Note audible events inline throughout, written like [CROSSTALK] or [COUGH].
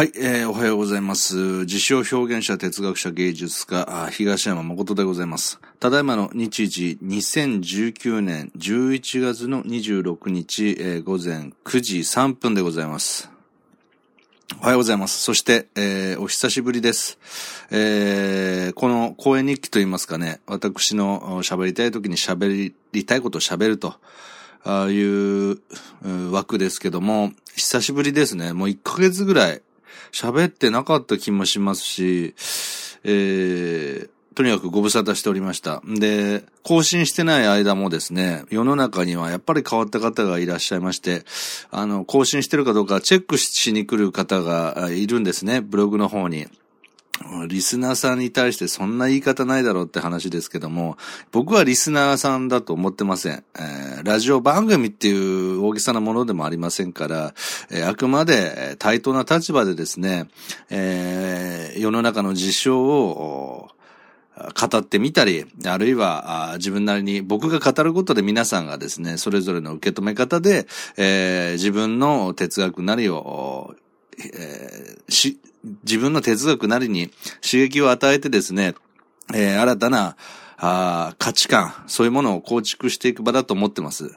はい、えー、おはようございます。自称表現者、哲学者、芸術家、東山誠でございます。ただいまの日時、2019年11月の26日、えー、午前9時3分でございます。おはようございます。そして、えー、お久しぶりです。えー、この講演日記といいますかね、私の喋りたい時に喋りたいことを喋ると。ああいう枠ですけども、久しぶりですね。もう1ヶ月ぐらい喋ってなかった気もしますし、えー、とにかくご無沙汰しておりました。で、更新してない間もですね、世の中にはやっぱり変わった方がいらっしゃいまして、あの、更新してるかどうかチェックしに来る方がいるんですね、ブログの方に。リスナーさんに対してそんな言い方ないだろうって話ですけども、僕はリスナーさんだと思ってません。えー、ラジオ番組っていう大げさなものでもありませんから、えー、あくまで対等な立場でですね、えー、世の中の事象を語ってみたり、あるいは自分なりに僕が語ることで皆さんがですね、それぞれの受け止め方で、えー、自分の哲学なりを、えー、し、自分の哲学なりに刺激を与えてですね、えー、新たなあ価値観、そういうものを構築していく場だと思ってます。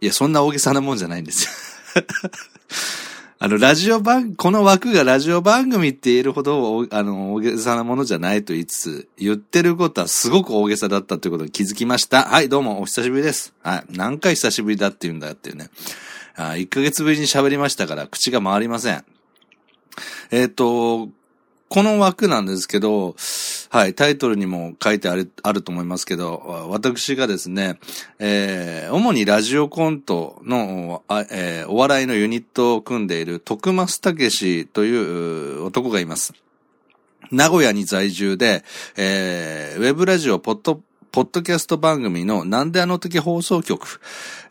いや、そんな大げさなもんじゃないんですよ [LAUGHS] あの、ラジオ番、この枠がラジオ番組って言えるほど、あの、大げさなものじゃないと言いつつ、言ってることはすごく大げさだったということに気づきました。はい、どうも、お久しぶりです。はい、何回久しぶりだって言うんだよっていうね。あ1ヶ月ぶりに喋りましたから、口が回りません。えっ、ー、と、この枠なんですけど、はい、タイトルにも書いてある、あると思いますけど、私がですね、えー、主にラジオコントの、えー、お笑いのユニットを組んでいる徳松武史という男がいます。名古屋に在住で、えー、ウェブラジオ、ポッド、ポッドキャスト番組のなんであの時放送局、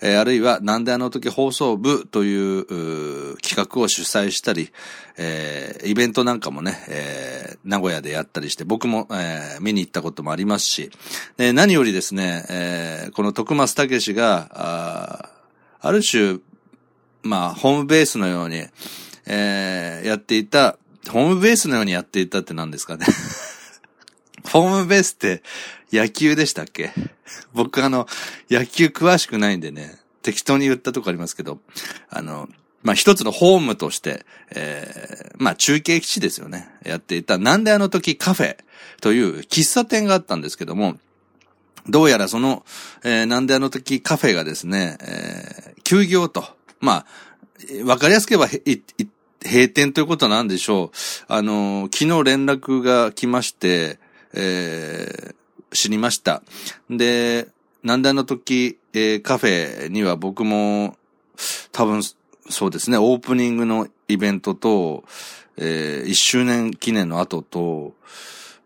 えー、あるいはなんであの時放送部という企画を主催したり、えー、イベントなんかもね、えー、名古屋でやったりして、僕も、えー、見に行ったこともありますし、で何よりですね、えー、この徳松武史が、あある種、まあ、ホームベースのように、えー、やっていた、ホームベースのようにやっていたって何ですかね。ホームベースって野球でしたっけ？僕あの、野球詳しくないんでね、適当に言ったとこありますけど、あの、まあ、一つのホームとして、えー、まあ、中継基地ですよね。やっていた、なんであの時カフェという喫茶店があったんですけども、どうやらその、えー、なんであの時カフェがですね、えー、休業と。まあ、わかりやすく言えば、閉店ということなんでしょう。あの、昨日連絡が来まして、えー、知りました。で、なんであの時、えー、カフェには僕も、多分、そうですね、オープニングのイベントと、えー、1周年記念の後と、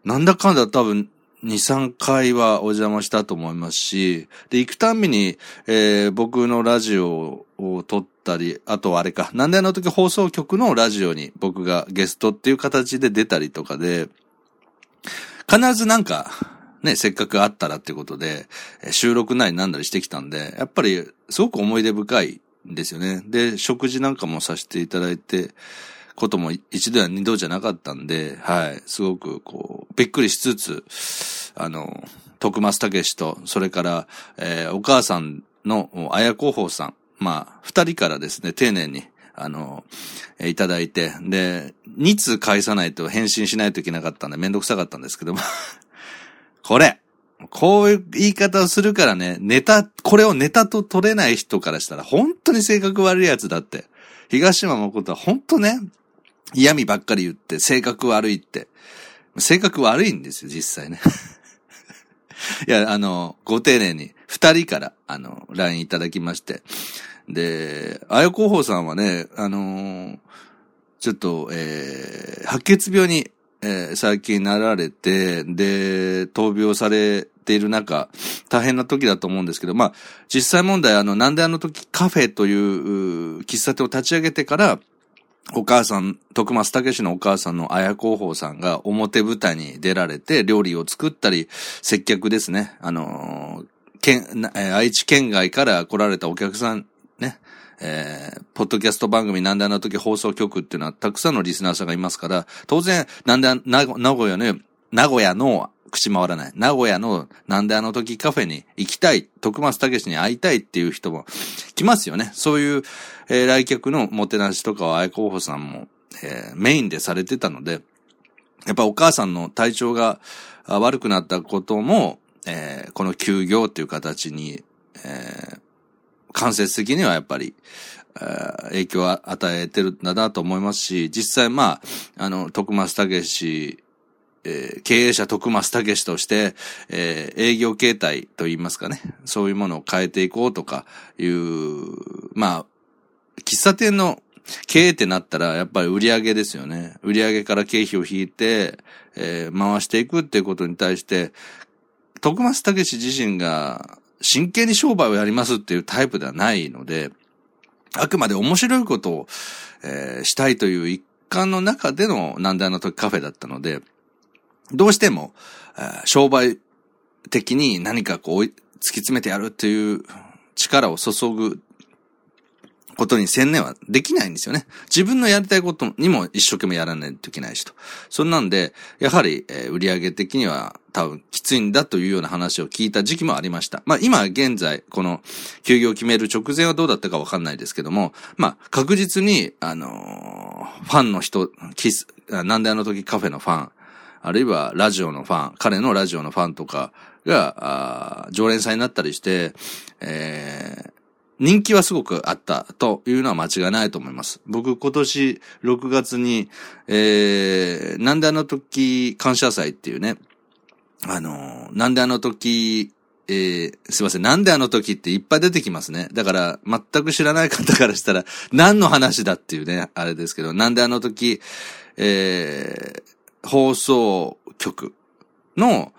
なんだかんだ多分、2、3回はお邪魔したと思いますし、で、行くたんびに、えー、僕のラジオを撮ったり、あとはあれか、なんであの時放送局のラジオに僕がゲストっていう形で出たりとかで、必ずなんか、ね、せっかく会ったらってことで、収録なりなんだりしてきたんで、やっぱりすごく思い出深いんですよね。で、食事なんかもさせていただいて、ことも一度や二度じゃなかったんで、はい、すごくこう、びっくりしつつ、あの、徳松武史と、それから、えー、お母さんの綾広報さん、まあ、二人からですね、丁寧に、あの、えいただいて、で、2通返さないと返信しないといけなかったんでめんどくさかったんですけども [LAUGHS] これこういう言い方をするからね、ネタ、これをネタと取れない人からしたら本当に性格悪いやつだって。東島誠は本当ね、嫌味ばっかり言って性格悪いって。性格悪いんですよ、実際ね。[LAUGHS] いや、あの、ご丁寧に、二人から、あの、LINE いただきまして。で、あや広報さんはね、あのー、ちょっと、えー、白血病に、えー、最近なられて、で、闘病されている中、大変な時だと思うんですけど、まあ、実際問題、あの、なんであの時カフェという喫茶店を立ち上げてから、お母さん、徳松武のお母さんの綾広報さんが表舞台に出られて料理を作ったり、接客ですね。あの県、愛知県外から来られたお客さん、えー、ポッドキャスト番組なんであの時放送局っていうのはたくさんのリスナーさんがいますから、当然、なんであ名古屋の、名古屋の口回らない。名古屋のなんであの時カフェに行きたい、徳松武に会いたいっていう人も来ますよね。そういう、えー、来客のもてなしとかは愛候補さんも、えー、メインでされてたので、やっぱお母さんの体調が悪くなったことも、えー、この休業っていう形に、えー、間接的にはやっぱり、影響を与えてるんだなと思いますし、実際まあ、あの、徳松武氏、えー、経営者徳松武として、えー、営業形態といいますかね、そういうものを変えていこうとかいう、まあ、喫茶店の経営ってなったら、やっぱり売り上げですよね。売り上げから経費を引いて、えー、回していくっていうことに対して、徳松武氏自身が真剣に商売をやりますっていうタイプではないので、あくまで面白いことを、えー、したいという一環の中での難題の時カフェだったので、どうしても、えー、商売的に何かこう突き詰めてやるっていう力を注ぐことに専念はできないんですよね。自分のやりたいことにも一生懸命やらないといけないしと。そんなんで、やはり、えー、売上的には多分きついんだというような話を聞いた時期もありました。まあ今現在、この休業を決める直前はどうだったかわかんないですけども、まあ確実に、あのー、ファンの人、キス、なんであの時カフェのファン、あるいはラジオのファン、彼のラジオのファンとかが、常連さんになったりして、えー、人気はすごくあったというのは間違いないと思います。僕今年6月に、えー、なんであの時感謝祭っていうね、あの、なんであの時、えー、すいません。なんであの時っていっぱい出てきますね。だから、全く知らない方からしたら、何の話だっていうね、あれですけど、なんであの時、えー、放送局の、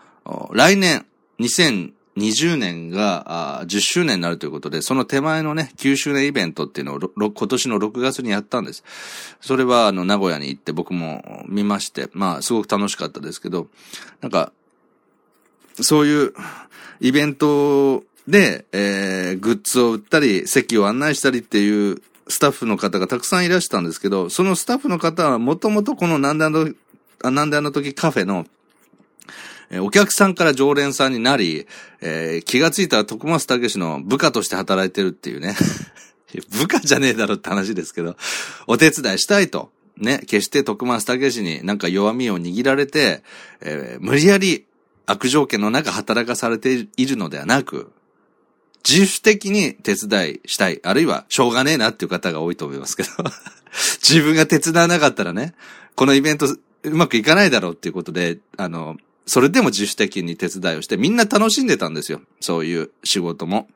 来年、2000、20年があ10周年になるということで、その手前のね、9周年イベントっていうのを今年の6月にやったんです。それはあの名古屋に行って僕も見まして、まあすごく楽しかったですけど、なんか、そういうイベントで、えー、グッズを売ったり、席を案内したりっていうスタッフの方がたくさんいらしたんですけど、そのスタッフの方はもともとこのなんであの、なんであの時カフェのえお客さんから常連さんになり、えー、気がついたら徳松武の部下として働いてるっていうね。[LAUGHS] 部下じゃねえだろって話ですけど、お手伝いしたいと。ね、決して徳松武になんか弱みを握られて、えー、無理やり悪条件の中働かされているのではなく、自主的に手伝いしたい。あるいは、しょうがねえなっていう方が多いと思いますけど。[LAUGHS] 自分が手伝わなかったらね、このイベントうまくいかないだろうっていうことで、あの、それでも自主的に手伝いをして、みんな楽しんでたんですよ。そういう仕事も。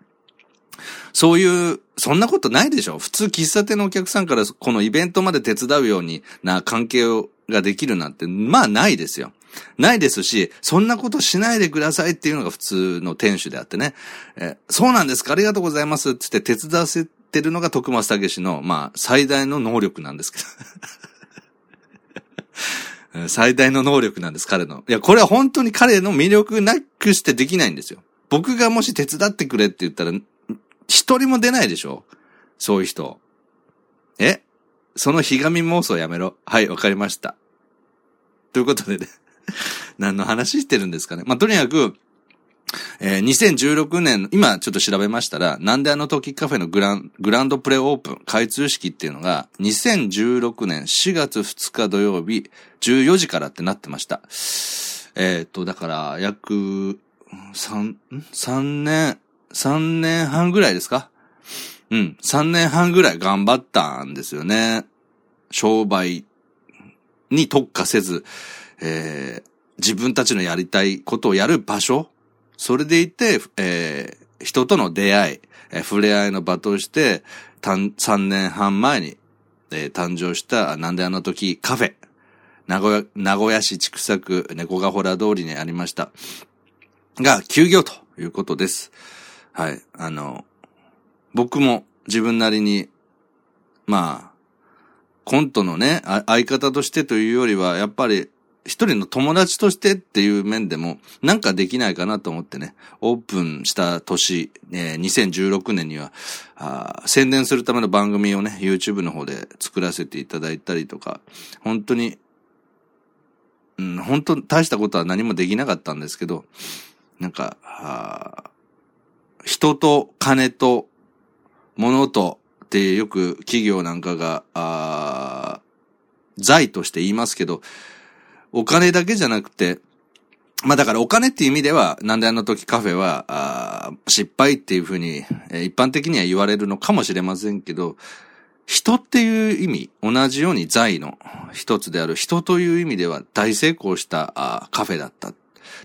そういう、そんなことないでしょ普通喫茶店のお客さんからこのイベントまで手伝うようにな関係をができるなんて、まあないですよ。ないですし、そんなことしないでくださいっていうのが普通の店主であってね。えそうなんですか？ありがとうございますってって手伝わせてるのが徳松武の、まあ、最大の能力なんですけど。[LAUGHS] 最大の能力なんです、彼の。いや、これは本当に彼の魅力なくしてできないんですよ。僕がもし手伝ってくれって言ったら、一人も出ないでしょ？そういう人。え？そのひがみ妄想やめろ。はい、わかりました。ということでね [LAUGHS] 何の話してるんですかね。まあ、とにかく、えー、2016年、今ちょっと調べましたら、なんであの時カフェのグラングランドプレオープン開通式っていうのが、2016年4月2日土曜日14時からってなってました。えっ、と、だから、約、3、3年、3年半ぐらいですか？うん、3年半ぐらい頑張ったんですよね。商売に特化せず、えー、自分たちのやりたいことをやる場所それでいて、えー、人との出会い、えー、触れ合いの場として、3年半前に、えー、誕生した、なんであの時カフェ。名古屋、名古屋市畜作猫がほら通りにありました。が、休業ということです。はい。あの、僕も自分なりに、まあ、コントのね、相方としてというよりは、やっぱり、一人の友達としてっていう面でも、なんかできないかなと思ってね、オープンした年、えー、2016年にはあ、宣伝するための番組をね、YouTube の方で作らせていただいたりとか、本当に、うん、本当大したことは何もできなかったんですけど、なんか、人と金と物とってよく企業なんかが、財として言いますけど、お金だけじゃなくて、まあだからお金っていう意味では、なんであの時カフェは、失敗っていうふうに、一般的には言われるのかもしれませんけど、人っていう意味、同じように財の一つである人という意味では大成功したカフェだった。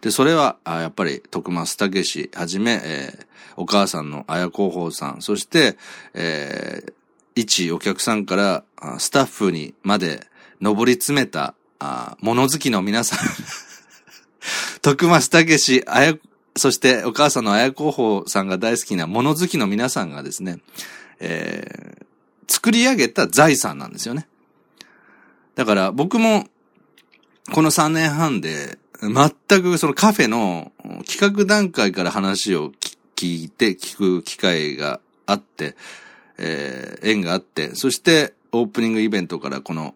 で、それは、やっぱり徳松武史はじめ、えー、お母さんの綾広報さん、そして、えー、一お客さんからスタッフにまで上り詰めたあ物好きの皆さん [LAUGHS] 徳松武史、あや、そしてお母さんの綾候補さんが大好きな物好きの皆さんがですね、えー、作り上げた財産なんですよね。だから僕もこの3年半で全くそのカフェの企画段階から話を聞いて聞く機会があって、えー、縁があって、そしてオープニングイベントからこの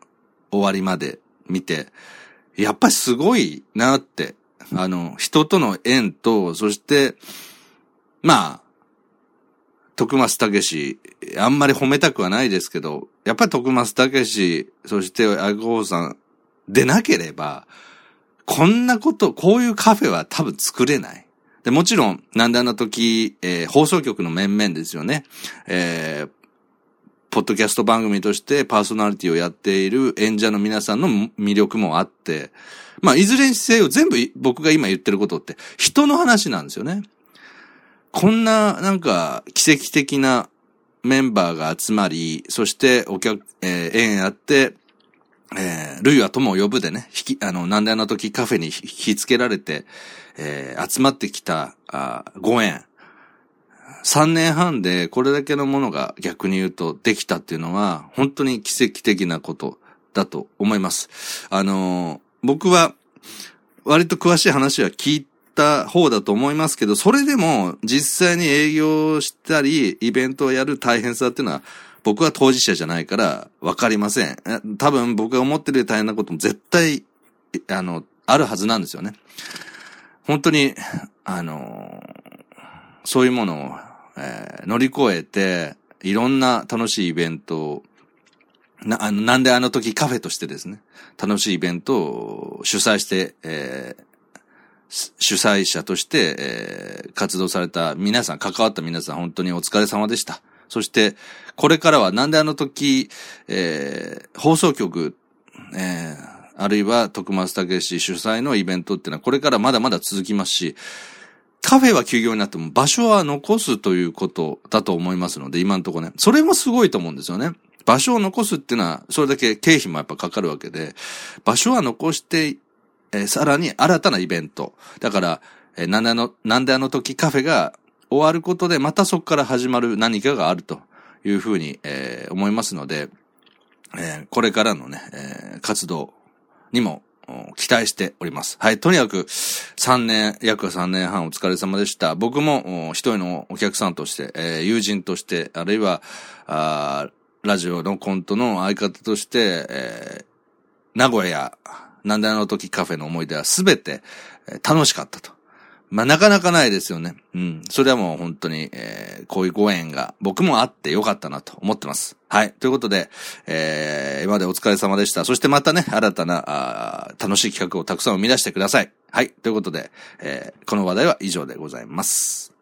終わりまで見て、やっぱりすごいなって、あの、人との縁と、そして、まあ、徳松武史、あんまり褒めたくはないですけど、やっぱり徳松武史、そしてアゴーさんでなければ、こんなこと、こういうカフェは多分作れない。で、もちろん、なんであの時、えー、放送局の面々ですよね。えー、ポッドキャスト番組としてパーソナリティをやっている演者の皆さんの魅力もあって、まあ、いずれにせよ全部僕が今言ってることって人の話なんですよね。こんな、なんか、奇跡的なメンバーが集まり、そしてお客、えー、縁あって、えー、ルイは友を呼ぶでね、引き、あの、なんであの時カフェに引き付けられて、えー、集まってきた、あご縁。3年半でこれだけのものが逆に言うとできたっていうのは、本当に奇跡的なことだと思います。あのー、僕は割と詳しい話は聞いた方だと思いますけど、それでも実際に営業したり、イベントをやる大変さっていうのは、僕は当事者じゃないからわかりません。多分僕が思ってる大変なことも絶対、あの、あるはずなんですよね。本当に、あのそういうものをえー、乗り越えて、いろんな楽しいイベントを、な、あの、なんであの時カフェとしてですね、楽しいイベントを主催して、えー、主催者として、えー、活動された皆さん、関わった皆さん、本当にお疲れ様でした。そして、これからは、なんであの時、えー、放送局、えー、あるいは徳松武史主催のイベントっていうのは、これからまだまだ続きますし、カフェは休業になっても場所は残すということだと思いますので、今のところね。それもすごいと思うんですよね。場所を残すっていうのは、それだけ経費もやっぱかかるわけで、場所は残して、えー、さらに新たなイベント。だから、えー、なんであの、なんであの時カフェが終わることで、またそこから始まる何かがあるというふうに、えー、思いますので、えー、これからのね、えー、活動にも期待しております。はい。とにかく、3年、約3年半お疲れ様でした。僕も、一人のお客さんとして、えー、友人として、あるいは、あラジオのコントの相方として、えー、名古屋や、なんであの時カフェの思い出はすべて、えー、楽しかったと。まあ、なかなかないですよね。うん。それはもう本当に、えー、こういうご縁が僕もあってよかったなと思ってます。はい。ということで、えー、今までお疲れ様でした。そしてまたね、新たな、あ楽しい企画をたくさん生み出してください。はい。ということで、えー、この話題は以上でございます。